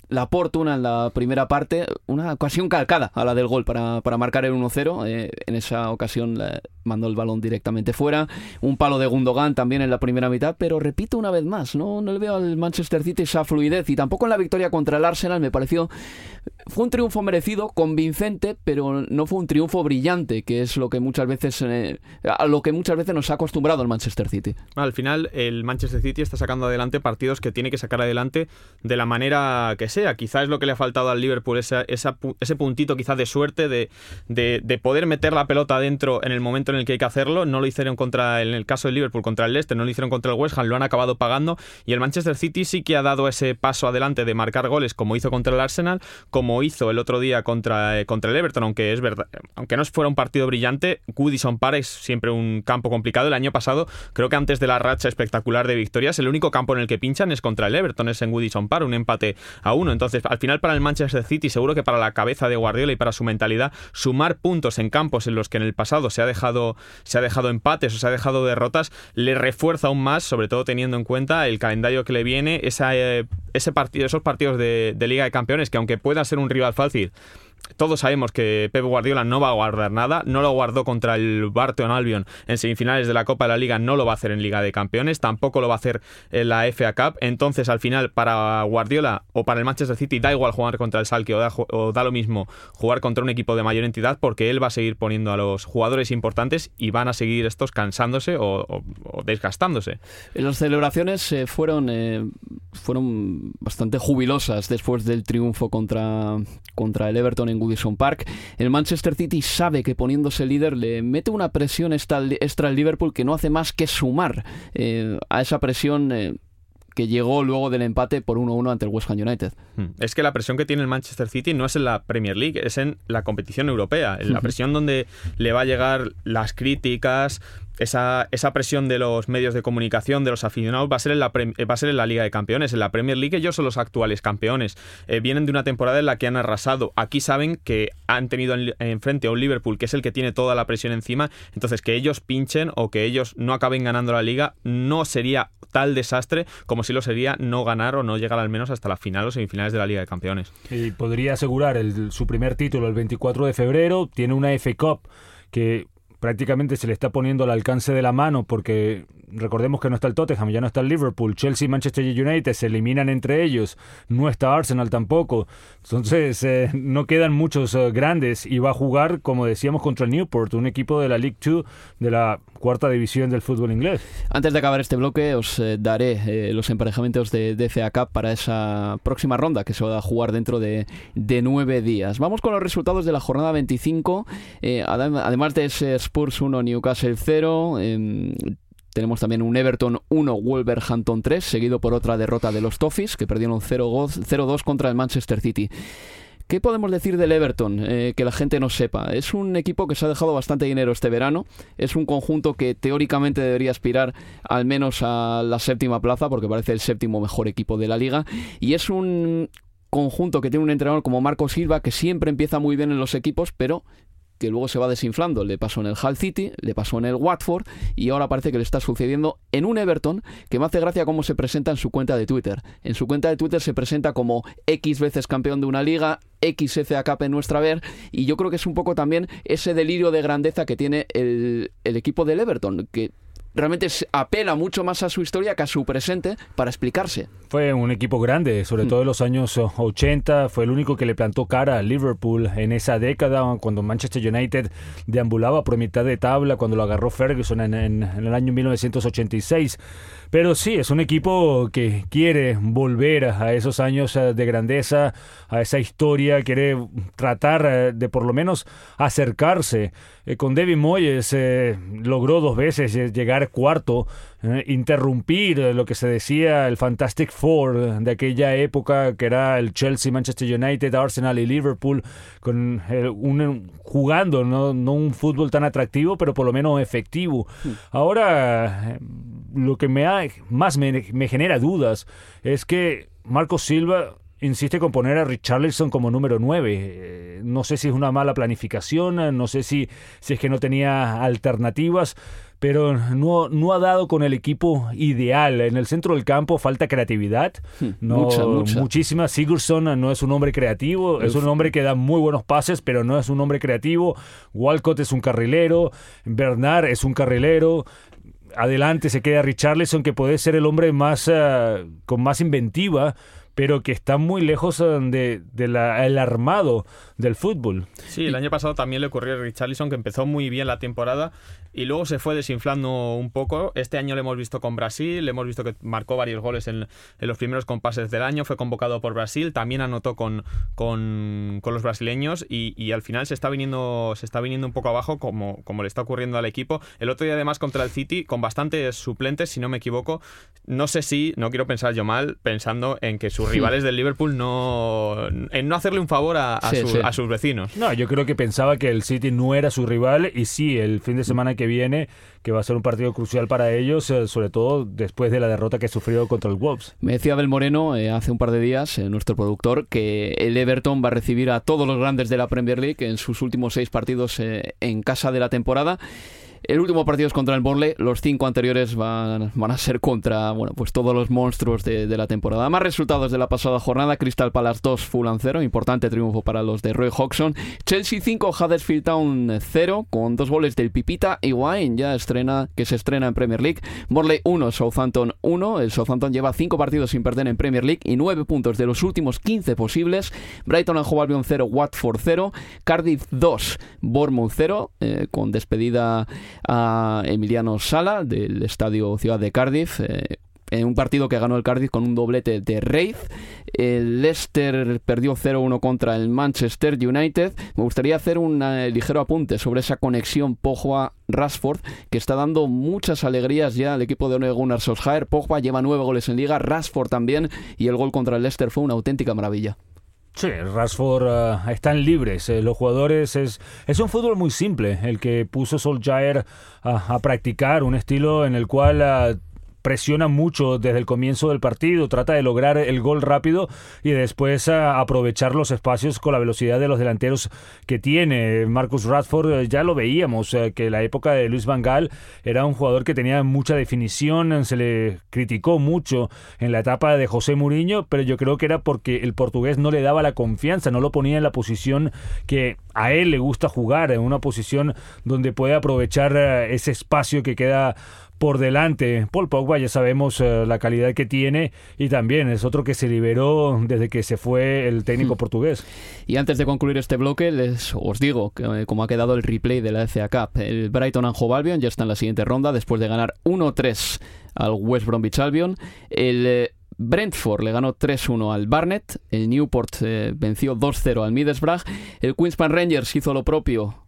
S2: Laporte una en la primera parte, una ocasión calcada a la del gol para, para marcar el 1-0. en esa ocasión mandó el balón directamente fuera. Un palo de Gundogan también en la primera mitad, pero repito una vez más, no, no le veo al Manchester City esa fluidez y tampoco en la victoria contra el Arsenal me pareció fue un triunfo merecido, convincente, pero no fue un triunfo brillante, que es lo que muchas veces a lo que muchas veces nos ha acostumbrado el Manchester City.
S8: Al final el Manchester City está sacando adelante partidos que tiene que sacar adelante de la manera que sea. Quizá es lo que le ha faltado al Liverpool, esa, ese puntito quizá de suerte de, de, poder meter la pelota adentro en el momento en el que hay que hacerlo. No lo hicieron contra, en el caso del Liverpool, contra el Leicester, no lo hicieron contra el West Ham, lo han acabado pagando y el Manchester City sí que ha dado ese paso adelante de marcar goles como hizo contra el Arsenal, como hizo el otro día contra, eh, contra el Everton, aunque es verdad, aunque no fuera un partido brillante, Goodison Park es siempre un campo complicado. El año pasado, creo que antes de la racha espectacular de victorias, el único campo en el que pinchan es contra el Everton, es en Goodison Park, un empate a uno. Entonces, al final para el Manchester City, seguro que para la cabeza de Guardiola y para su mentalidad, sumar puntos en campos en los que en el pasado se ha dejado, se ha dejado empates o se ha dejado derrotas, le refuerza aún más, sobre todo teniendo en cuenta el calendario que le viene, esa, eh, ese partido, esos partidos de, de Liga de Campeones, que aunque pueda ser un rival fácil, todos sabemos que Pep Guardiola no va a guardar nada, no lo guardó contra el Barton Albion en semifinales de la Copa de la Liga, no lo va a hacer en Liga de Campeones, tampoco lo va a hacer en la FA Cup, entonces al final para Guardiola o para el Manchester City da igual jugar contra el Salque o da, lo mismo jugar contra un equipo de mayor entidad porque él va a seguir poniendo a los jugadores importantes y van a seguir estos cansándose o, desgastándose.
S2: Las celebraciones eh, fueron, eh, fueron bastante jubilosas después del triunfo contra, contra el Everton en Goodison Park. El Manchester City sabe que poniéndose líder le mete una presión extra al Liverpool que no hace más que sumar eh, a esa presión. Eh, que llegó luego del empate por 1-1 ante el West Ham United.
S8: Hmm. Es que la presión que tiene el Manchester City no es en la Premier League, es en la competición europea, en la presión donde le va a llegar las críticas, esa, esa, presión de los medios de comunicación, de los aficionados, va a ser en la, va a ser en la Liga de Campeones. En la Premier League ellos son los actuales campeones. Eh, vienen de una temporada en la que han arrasado. Aquí saben que han tenido enfrente a un Liverpool que es el que tiene toda la presión encima. Entonces que ellos pinchen o que ellos no acaben ganando la liga no sería tal desastre como si lo sería no ganar o no llegar al menos hasta la final o semifinales de la Liga de Campeones.
S9: Y podría asegurar su primer título el 24 de febrero. Tiene una FA Cup que prácticamente se le está poniendo al alcance de la mano porque recordemos que no está el Tottenham, ya no está el Liverpool, Chelsea y Manchester United se eliminan entre ellos, no está Arsenal tampoco. Entonces eh, no quedan muchos eh, grandes y va a jugar, como decíamos, contra el Newport, un equipo de la League 2 de la cuarta división del fútbol inglés.
S2: Antes de acabar este bloque os eh, daré los emparejamientos de, DFA Cup para esa próxima ronda que se va a jugar dentro de, de nueve días. Vamos con los resultados de la jornada 25. además de Spurs 1, Newcastle 0. Em, tenemos también un Everton 1, Wolverhampton 3, seguido por otra derrota de los Toffees, que perdieron 0-2 contra el Manchester City. ¿Qué podemos decir del Everton? Eh, que la gente no sepa. Es un equipo que se ha dejado bastante dinero este verano. Es un conjunto que teóricamente debería aspirar al menos a la séptima plaza, porque parece el séptimo mejor equipo de la liga. Y es un conjunto que tiene un entrenador como Marco Silva, que siempre empieza muy bien en los equipos, pero que luego se va desinflando. Le pasó en el Hull City, le pasó en el Watford y ahora parece que le está sucediendo en un Everton que me hace gracia cómo se presenta en su cuenta de Twitter. En su cuenta de Twitter se presenta como X veces campeón de una liga, X FA Cup en nuestra ver y yo creo que es un poco también ese delirio de grandeza que tiene el, el equipo del Everton, que realmente apela mucho más a su historia que a su presente para explicarse.
S9: Fue un equipo grande, sobre todo en los años 80, fue el único que le plantó cara a Liverpool en esa década, cuando Manchester United deambulaba por mitad de tabla, cuando lo agarró Ferguson en, en el año 1986. Pero sí, es un equipo que quiere volver a esos años eh, de grandeza, a esa historia, quiere tratar eh, de por lo menos acercarse. Eh, con David Moyes logró dos veces llegar cuarto, interrumpir lo que se decía el Fantastic Four de aquella época, que era el Chelsea, Manchester United, Arsenal y Liverpool, con un, jugando no, no un fútbol tan atractivo, pero por lo menos efectivo. Hmm. Ahora lo que me más me, genera dudas es que Marco Silva insiste con poner a Richarlison como número 9. Eh, no sé si es una mala planificación, no sé si, si es que no tenía alternativas, pero no, no ha dado con el equipo ideal. En el centro del campo falta creatividad. Hmm, no, Muchísima. Sigurdsson no es un hombre creativo, es un hombre que da muy buenos pases, pero no es un hombre creativo. Walcott es un carrilero, Bernard es un carrilero adelante se queda Richarlison, que puede ser el hombre más eh, con más inventiva, pero que está muy lejos eh, del de, armado del fútbol.
S8: Sí, el año pasado también le ocurrió a Richarlison, que empezó muy bien la temporada y luego se fue desinflando un poco. Este año lo hemos visto con Brasil, le hemos visto que marcó varios goles en, en, los primeros compases del año, fue convocado por Brasil, también anotó con, con, con los brasileños y, y, al final se está viniendo se está viniendo un poco abajo como, como le está ocurriendo al equipo. El otro día además contra el City con bastantes suplentes, si no me equivoco. No sé si, no quiero pensar yo mal, pensando en que sus rivales del Liverpool no... en no hacerle un favor a, a sus vecinos.
S9: No, yo creo que pensaba que el City no era su rival y sí, el fin de semana que viene, que va a ser un partido crucial para ellos, eh, sobre todo después de la derrota que sufrió contra el Wolves.
S2: Me decía Abel Moreno eh, hace un par de días, eh, nuestro productor, que el Everton va a recibir a todos los grandes de la Premier League en sus últimos seis partidos en casa de la temporada. El último partido es contra el Borle, los cinco anteriores van, van a ser contra bueno, pues todos los monstruos de, la temporada. Más resultados de la pasada jornada, Crystal Palace 2, Fulham 0, importante triunfo para los de Roy Hodgson. Chelsea 5, Huddersfield Town 0, con dos goles del Pipita y Wine, ya estrena, que se estrena en Premier League. Borley 1, Southampton 1, el Southampton lleva cinco partidos sin perder en Premier League y nueve puntos de los últimos 15 posibles. Brighton and Hove Albion 0, Watford 0, Cardiff 2, Bournemouth 0, eh, con despedida a Emiliano Sala del Estadio Ciudad de Cardiff. Eh, en un partido que ganó el Cardiff con un doblete de Wraith. El Leicester perdió 0-1 contra el Manchester United. Me gustaría hacer un eh, ligero apunte sobre esa conexión Pogba-Rashford que está dando muchas alegrías ya al equipo de Ole Gunnar Solskjaer. Pogba lleva nueve goles en liga, Rashford también y el gol contra el Leicester fue una auténtica maravilla.
S9: Sí, Rashford uh, están libres. Eh, los jugadores es, es un fútbol muy simple el que puso Solskjaer a practicar, un estilo en el cual uh, presiona mucho desde el comienzo del partido, trata de lograr el gol rápido y después ah, aprovechar los espacios con la velocidad de los delanteros que tiene. Marcus Radford eh, ya lo veíamos, eh, que la época de Luis Van Gaal era un jugador que tenía mucha definición, se le criticó mucho en la etapa de José Mourinho, pero yo creo que era porque el portugués no le daba la confianza, no lo ponía en la posición que a él le gusta jugar, en una posición donde puede aprovechar eh, ese espacio que queda por delante. Paul Pogba ya sabemos eh, la calidad que tiene y también es otro que se liberó desde que se fue el técnico hmm. portugués.
S2: Y antes de concluir este bloque, les os digo que, eh, como ha quedado el replay de la FA Cup. El Brighton Hove Albion ya está en la siguiente ronda después de ganar 1-3 al West Bromwich Albion. El eh, Brentford le ganó 3-1 al Barnet, el Newport venció 2-0 al Middlesbrough, el Queenspan Rangers hizo lo propio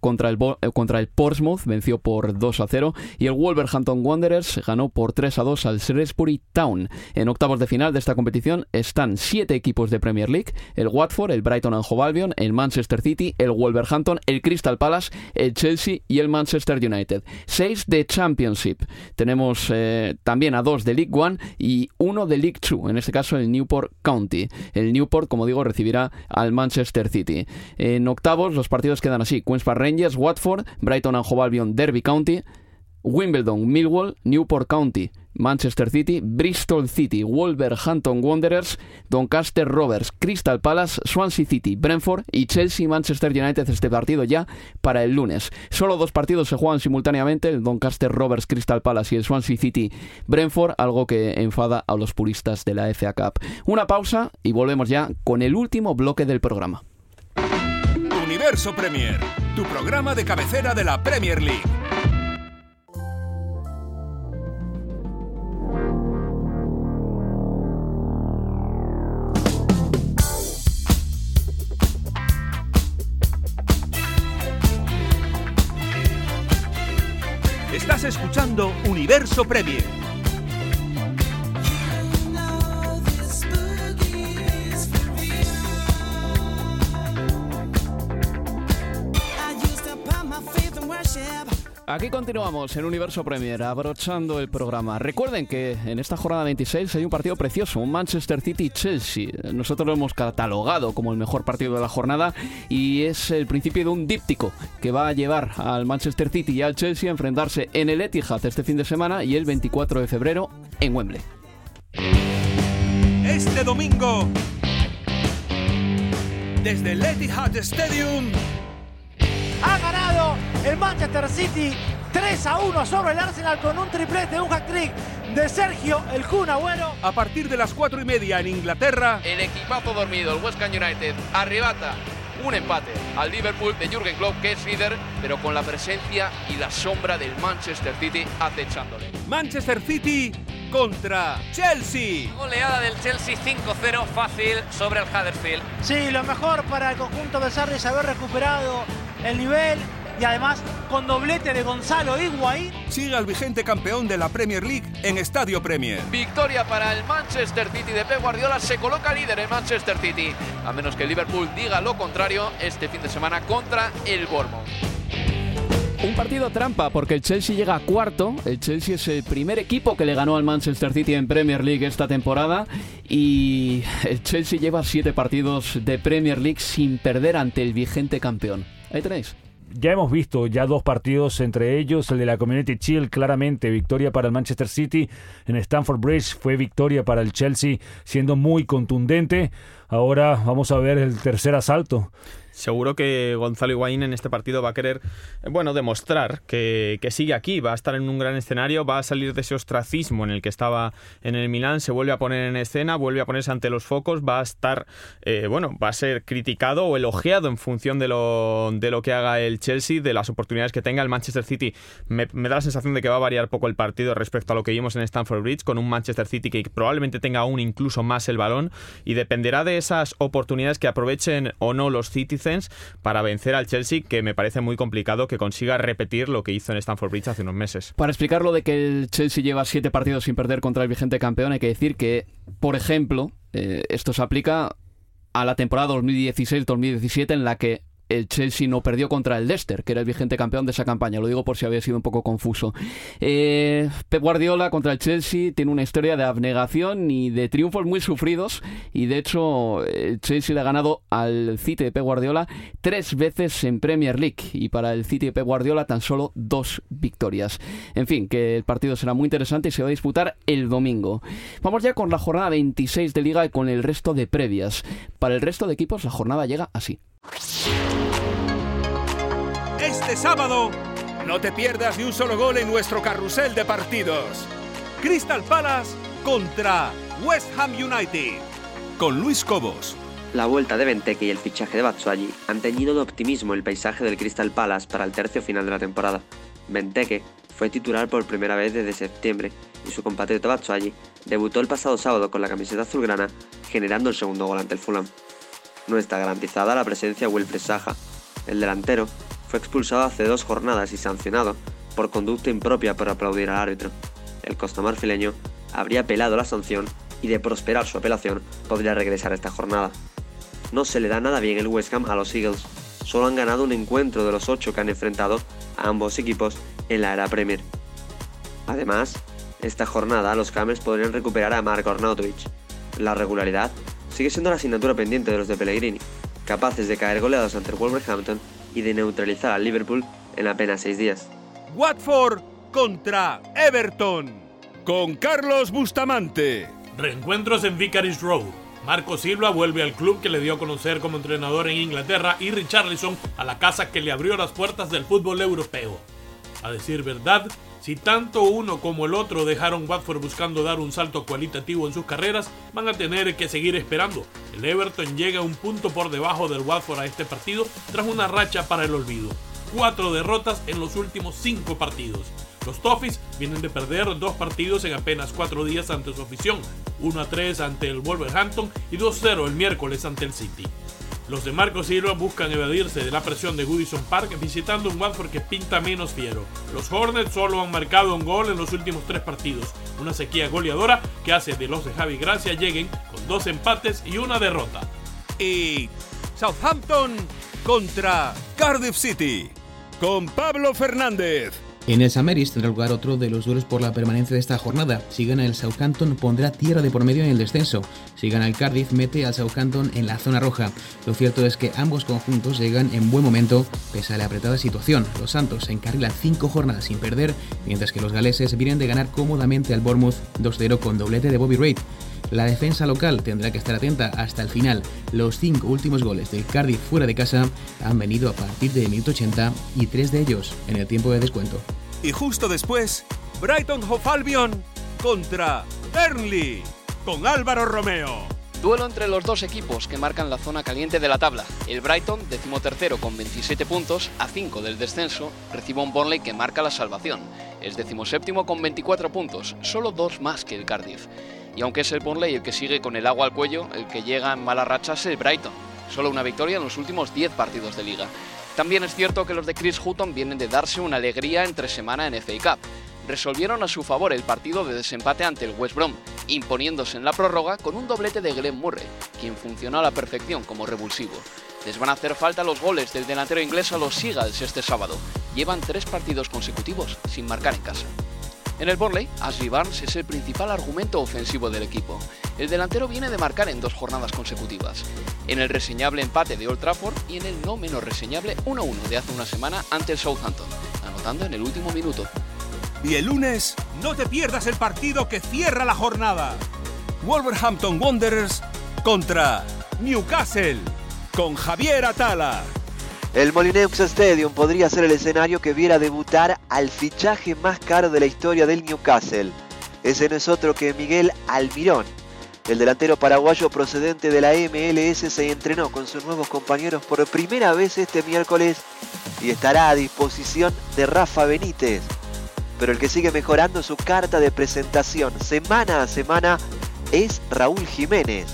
S2: contra el, eh, contra el Portsmouth, venció por 2 a 0 y el Wolverhampton Wanderers ganó por 3 a 2 al Shrewsbury Town. En octavos de final de esta competición están siete equipos de Premier League, el Watford, el Brighton and Hove Albion, el Manchester City, el Wolverhampton, el Crystal Palace, el Chelsea y el Manchester United. Seis de Championship. Tenemos eh, también a dos de League One y uno de League Two, en este caso el Newport County. El Newport, como digo, recibirá al Manchester City. En octavos los partidos quedan así. Queens Park Rangers, Watford, Brighton and Hove Albion, Derby County, Wimbledon, Millwall, Newport County, Manchester City, Bristol City, Wolverhampton Wanderers, Doncaster Rovers, Crystal Palace, Swansea City, Brentford y Chelsea Manchester United este partido ya para el lunes. Solo dos partidos se juegan simultáneamente, el Doncaster Rovers Crystal Palace y el Swansea City Brentford, algo que enfada a los puristas de la FA Cup. Una pausa y volvemos ya con el último bloque del programa.
S1: Universo Premier, tu programa de cabecera de la Premier League. Estás escuchando Universo Premier.
S2: Aquí continuamos en Universo Premier, abrochando el programa. Recuerden que en esta jornada 26 hay un partido precioso, un Manchester City-Chelsea. Nosotros lo hemos catalogado como el mejor partido de la jornada y es el principio de un díptico que va a llevar al Manchester City y al Chelsea a enfrentarse en el Etihad este fin de semana y el 24 de febrero en Wembley.
S1: Este domingo, desde el Etihad Stadium,
S4: el Manchester City 3 a 1 sobre el Arsenal con un triplete, un hat-trick de Sergio el Kun Agüero.
S1: a partir de las cuatro y media en Inglaterra,
S6: El equipazo dormido, el West Ham United, arrebata un empate al Liverpool de Jürgen Klopp, que es líder, pero con la presencia y la sombra del Manchester City acechándole.
S1: Manchester City contra Chelsea.
S7: Goleada del Chelsea 5-0 fácil sobre el Huddersfield.
S4: Sí, lo mejor para el conjunto de Sarri es haber recuperado el nivel y además con doblete de Gonzalo Higuaín.
S1: Sigue al vigente campeón de la Premier League en Estadio Premier.
S6: Victoria para el Manchester City de Pep Guardiola, se coloca líder el Manchester City, a menos que Liverpool diga lo contrario este fin de semana contra el Bournemouth.
S2: Un partido trampa porque el Chelsea llega a cuarto. El Chelsea es el primer equipo que le ganó al Manchester City en Premier League esta temporada. Y el Chelsea lleva siete partidos de Premier League sin perder ante el vigente campeón. Ahí tenéis.
S9: Ya hemos visto ya dos partidos entre ellos, el de la Community Shield, claramente victoria para el Manchester City, en Stamford Bridge fue victoria para el Chelsea, siendo muy contundente. Ahora vamos a ver el tercer asalto.
S8: Seguro que Gonzalo Higuaín en este partido va a querer, eh, bueno, demostrar que, que sigue aquí, va a estar en un gran escenario, va a salir de ese ostracismo en el que estaba en el Milán, se vuelve a poner en escena, vuelve a ponerse ante los focos, va a estar, eh, bueno, va a ser criticado o elogiado en función de lo, de lo que haga el Chelsea, de las oportunidades que tenga el Manchester City. Me, me da la sensación de que va a variar poco el partido respecto a lo que vimos en Stamford Bridge, con un Manchester City que probablemente tenga aún incluso más el balón y dependerá de esas oportunidades que aprovechen o no los Para vencer al Chelsea, que me parece muy complicado que consiga repetir lo que hizo en Stamford Bridge hace unos meses.
S2: Para explicar lo de que el Chelsea lleva siete partidos sin perder contra el vigente campeón, hay que decir que, por ejemplo, eh, esto se aplica a la temporada 2016-2017 en la que el Chelsea no perdió contra el Leicester, que era el vigente campeón de esa campaña. Lo digo por si había sido un poco confuso. Eh, Pep Guardiola contra el Chelsea tiene una historia de abnegación y de triunfos muy sufridos. Y de hecho, el Chelsea le ha ganado al City de Pep Guardiola tres veces en Premier League. Y para el City de Pep Guardiola tan solo dos victorias. En fin, que el partido será muy interesante y se va a disputar el domingo. Vamos ya con la jornada 26 de Liga y con el resto de previas. Para el resto de equipos, la jornada llega así.
S1: Este sábado, no te pierdas ni un solo gol en nuestro carrusel de partidos. Crystal Palace contra West Ham United. Con Luis Cobos.
S13: La vuelta de Benteke y el fichaje de Batshuayi han teñido de optimismo el paisaje del Crystal Palace para el tercio final de la temporada. Benteke fue titular por primera vez desde septiembre y su compatriota Batshuayi debutó el pasado sábado con la camiseta azulgrana, generando el segundo gol ante el Fulham. No está garantizada la presencia de Wilfred Saja. El delantero fue expulsado hace dos jornadas y sancionado por conducta impropia por aplaudir al árbitro. El costamarfileño habría apelado la sanción y de prosperar su apelación podría regresar esta jornada. No se le da nada bien el West Ham a los Eagles. Solo han ganado un encuentro de los ocho que han enfrentado a ambos equipos en la era Premier. Además, esta jornada los Camels podrían recuperar a Mark Arnautovic. La regularidad sigue siendo la asignatura pendiente de los de Pellegrini, capaces de caer goleados ante el Wolverhampton y de neutralizar al Liverpool en apenas seis días.
S1: Watford contra Everton. Con Carlos Bustamante.
S14: Reencuentros en Vicarage Road. Marco Silva vuelve al club que le dio a conocer como entrenador en Inglaterra y Richarlison a la casa que le abrió las puertas del fútbol europeo. A decir verdad, si tanto uno como el otro dejaron Watford buscando dar un salto cualitativo en sus carreras, van a tener que seguir esperando. El Everton llega un punto por debajo del Watford a este partido tras una racha para el olvido. Cuatro derrotas en los últimos cinco partidos. Los Toffees vienen de perder dos partidos en apenas cuatro días ante su afición, 1 a 3 ante el Wolverhampton y 2-0 el miércoles ante el City. Los de Marco Silva buscan evadirse de la presión de Goodison Park visitando un Watford que pinta menos fiero. Los Hornets solo han marcado un gol en los últimos tres partidos, una sequía goleadora que hace de los de Javi Gracia lleguen con dos empates y una derrota.
S1: Y Southampton contra Cardiff City con Pablo Fernández.
S15: En el Sameris tendrá lugar otro de los duelos por la permanencia de esta jornada. Si gana el Southampton pondrá tierra de por medio en el descenso. Si gana el Cardiff mete al Southampton en la zona roja. Lo cierto es que ambos conjuntos llegan en buen momento pese a la apretada situación. Los Santos se encarrilan cinco jornadas sin perder, mientras que los galeses vienen de ganar cómodamente al Bournemouth 2-0 con doblete de Bobby Reid. La defensa local tendrá que estar atenta hasta el final. Los cinco últimos goles del Cardiff fuera de casa han venido a partir del minuto 80 y tres de ellos en el tiempo de descuento.
S1: Y justo después, Brighton Hove Albion contra Burnley con Álvaro Romeo.
S16: Duelo entre los dos equipos que marcan la zona caliente de la tabla. El Brighton, decimotercero con 27 puntos, a 5 del descenso, recibe un Burnley que marca la salvación. Es decimoséptimo con 24 puntos, solo dos más que el Cardiff. Y aunque es el Burnley el que sigue con el agua al cuello, el que llega en mala racha es el Brighton. Solo una victoria en los últimos 10 partidos de liga. También es cierto que los de Chris Hutton vienen de darse una alegría entre semana en FA Cup. Resolvieron a su favor el partido de desempate ante el West Brom, imponiéndose en la prórroga con un doblete de Glenn Murray, quien funcionó a la perfección como revulsivo. Les van a hacer falta los goles del delantero inglés a los Seagulls este sábado. Llevan tres partidos consecutivos sin marcar en casa. En el Burnley, Ashley Barnes es el principal argumento ofensivo del equipo. El delantero viene de marcar en dos jornadas consecutivas, en el reseñable empate de Old Trafford y en el no menos reseñable 1-1 de hace una semana ante el Southampton, anotando en el último minuto.
S1: Y el lunes, no te pierdas el partido que cierra la jornada. Wolverhampton Wanderers contra Newcastle con Javier Atala.
S17: El Molineux Stadium podría ser el escenario que viera debutar al fichaje más caro de la historia del Newcastle. Ese no es otro que Miguel Almirón. El delantero paraguayo procedente de la MLS se entrenó con sus nuevos compañeros por primera vez este miércoles y estará a disposición de Rafa Benítez. Pero el que sigue mejorando su carta de presentación semana a semana es Raúl Jiménez.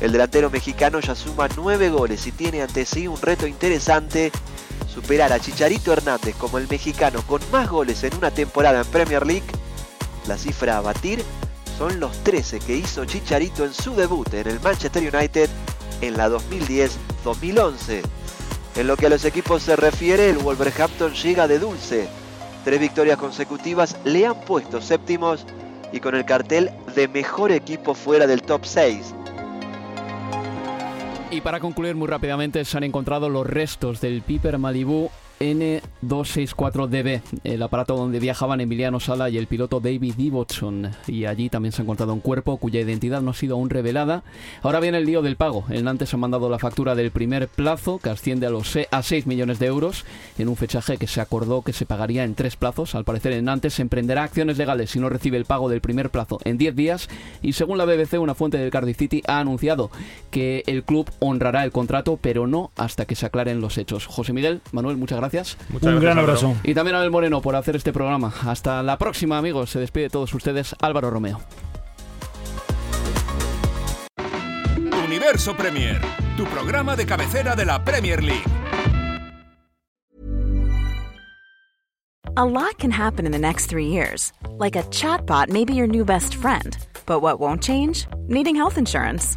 S17: El delantero mexicano ya suma nueve goles y tiene ante sí un reto interesante, superar a Chicharito Hernández como el mexicano con más goles en una temporada en Premier League. La cifra a batir son los 13 que hizo Chicharito en su debut en el Manchester United en la 2010-2011. En lo que a los equipos se refiere, el Wolverhampton llega de dulce. Tres victorias consecutivas le han puesto séptimos y con el cartel de mejor equipo fuera del top 6.
S2: Y para concluir muy rápidamente, se han encontrado los restos del Piper Malibu N264DB, el aparato donde viajaban Emiliano Sala y el piloto David Dibotson. Y allí también se ha encontrado un cuerpo cuya identidad no ha sido aún revelada. Ahora viene el lío del pago. El Nantes ha mandado la factura del primer plazo, que asciende a, los a 6 millones de euros, en un fechaje que se acordó que se pagaría en tres plazos. Al parecer, el Nantes emprenderá acciones legales si no recibe el pago del primer plazo en 10 días. Y según la BBC, una fuente del Cardiff City ha anunciado que el club honrará el contrato, pero no hasta que se aclaren los hechos. José Miguel, Manuel, muchas gracias.
S9: Un gran abrazo.
S2: Y también a Abel Moreno por hacer este programa. Hasta la próxima, amigos. Se despide de todos ustedes Álvaro Romeo.
S1: Universo Premier, tu programa de cabecera de la Premier League.
S18: A lot can happen in the next three years. Like a chatbot may be your new best friend. But what won't change? Needing health insurance.